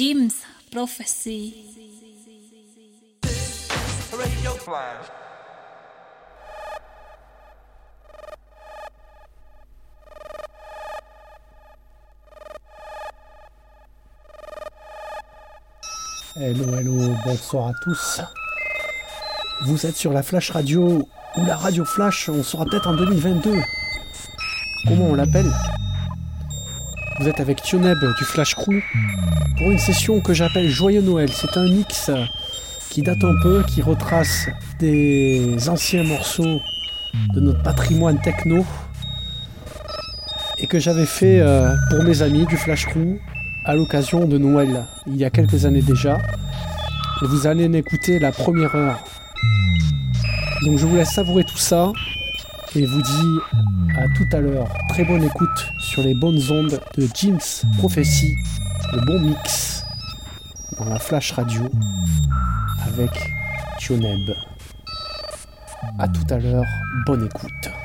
Jim's Prophecy. Radio Flash. Hello, hello, bonsoir à tous. Vous êtes sur la Flash Radio ou la Radio Flash, on sera peut-être en 2022. Comment on l'appelle? Vous êtes avec Tioneb du Flash Crew pour une session que j'appelle Joyeux Noël. C'est un mix qui date un peu, qui retrace des anciens morceaux de notre patrimoine techno et que j'avais fait euh, pour mes amis du Flash Crew à l'occasion de Noël, il y a quelques années déjà. Et vous allez en écouter la première heure. Donc je vous laisse savourer tout ça et vous dis à tout à l'heure. Très bonne écoute sur les bonnes ondes de Jim's Prophecy, le bon mix dans la Flash Radio avec Tioneb. À tout à l'heure, bonne écoute.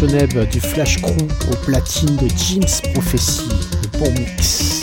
Du Flash Crew au platine de James Prophecy, le bon mix.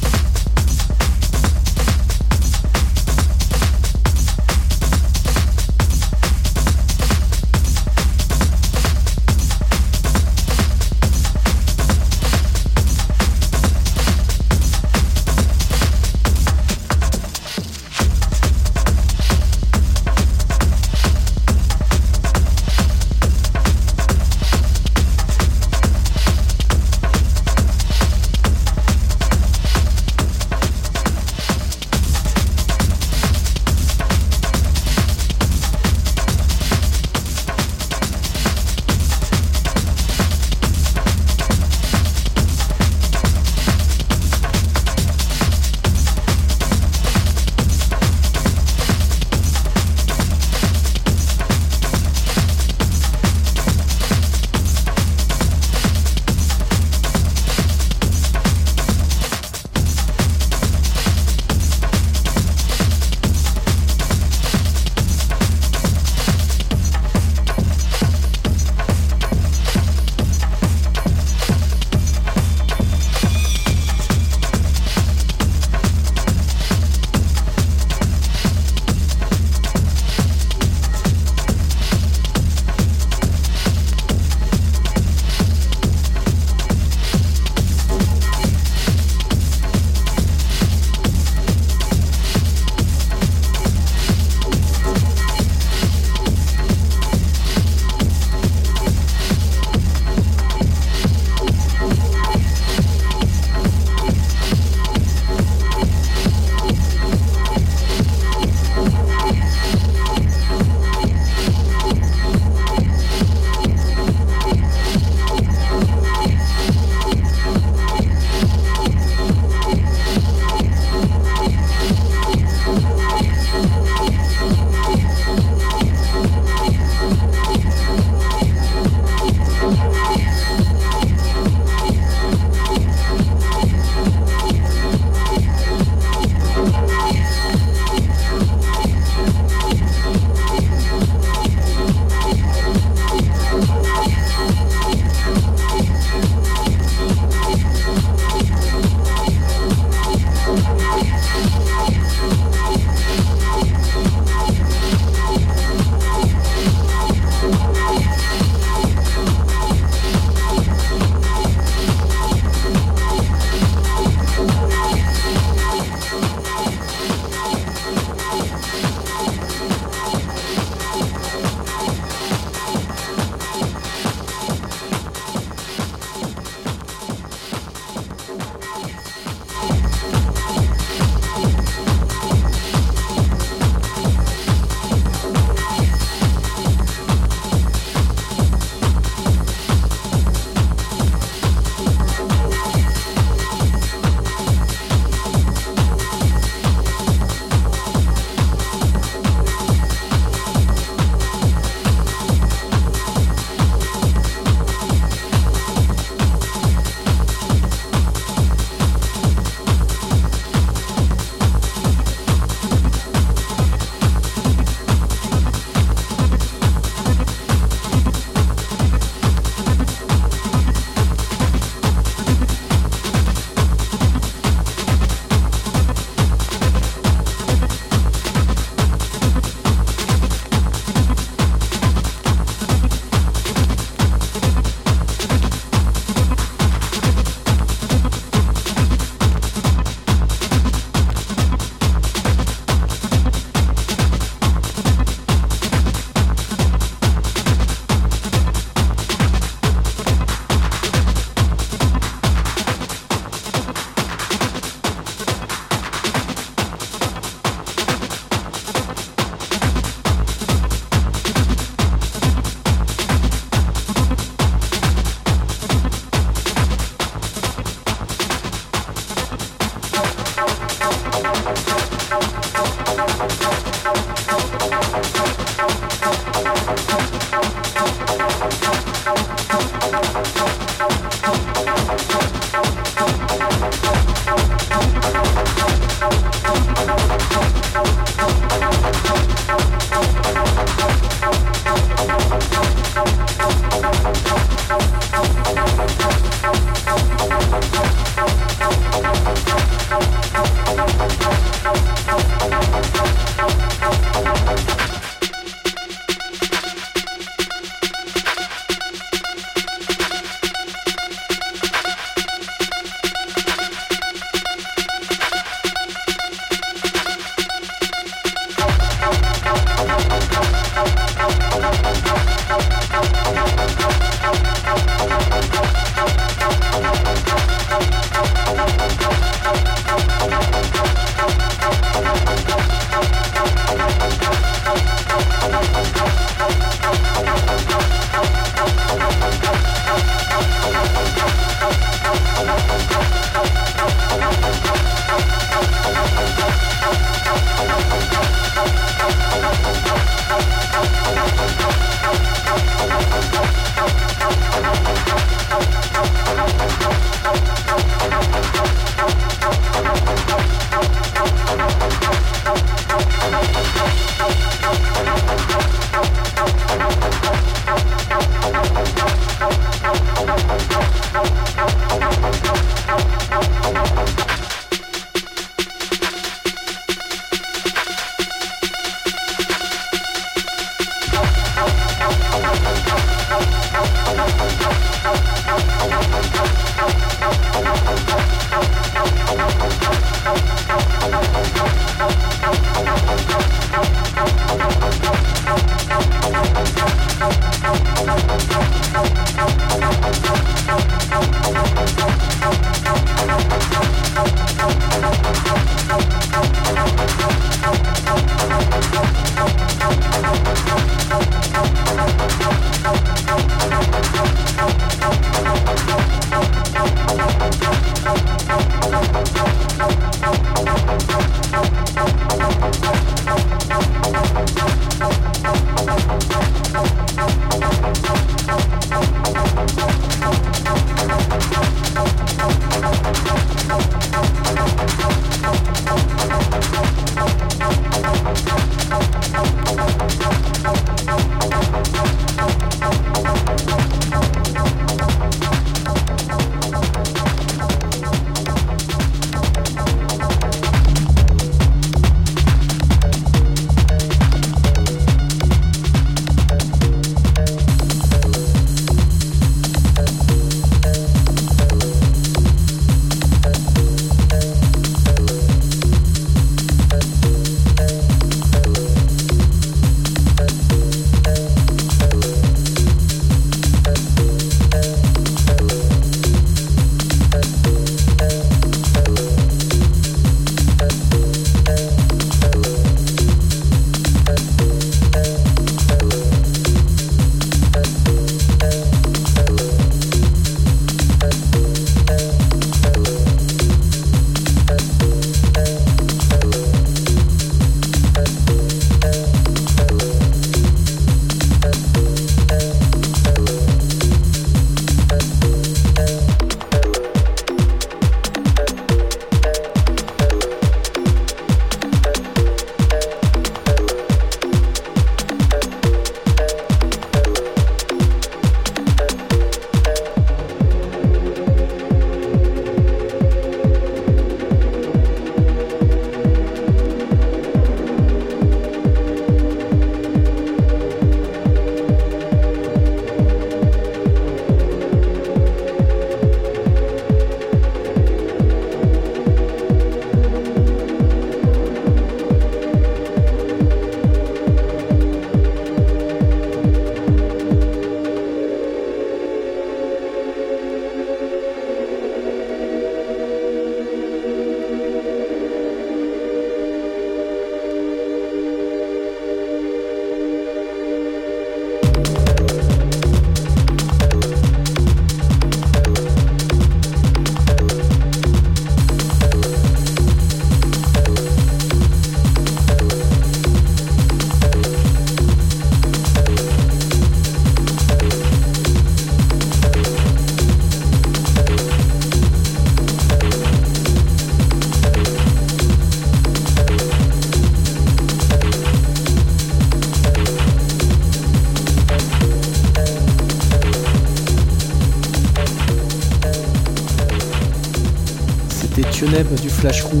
Flash Crew.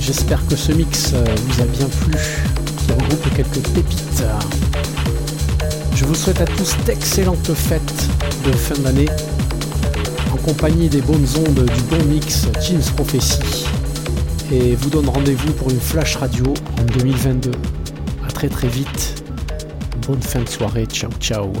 J'espère que ce mix euh, vous a bien plu, qui regroupe quelques pépites. Je vous souhaite à tous d'excellentes fêtes de fin d'année, en compagnie des bonnes ondes du bon mix James Prophecy, et vous donne rendez-vous pour une flash radio en 2022. A très très vite. Bonne fin de soirée, ciao ciao.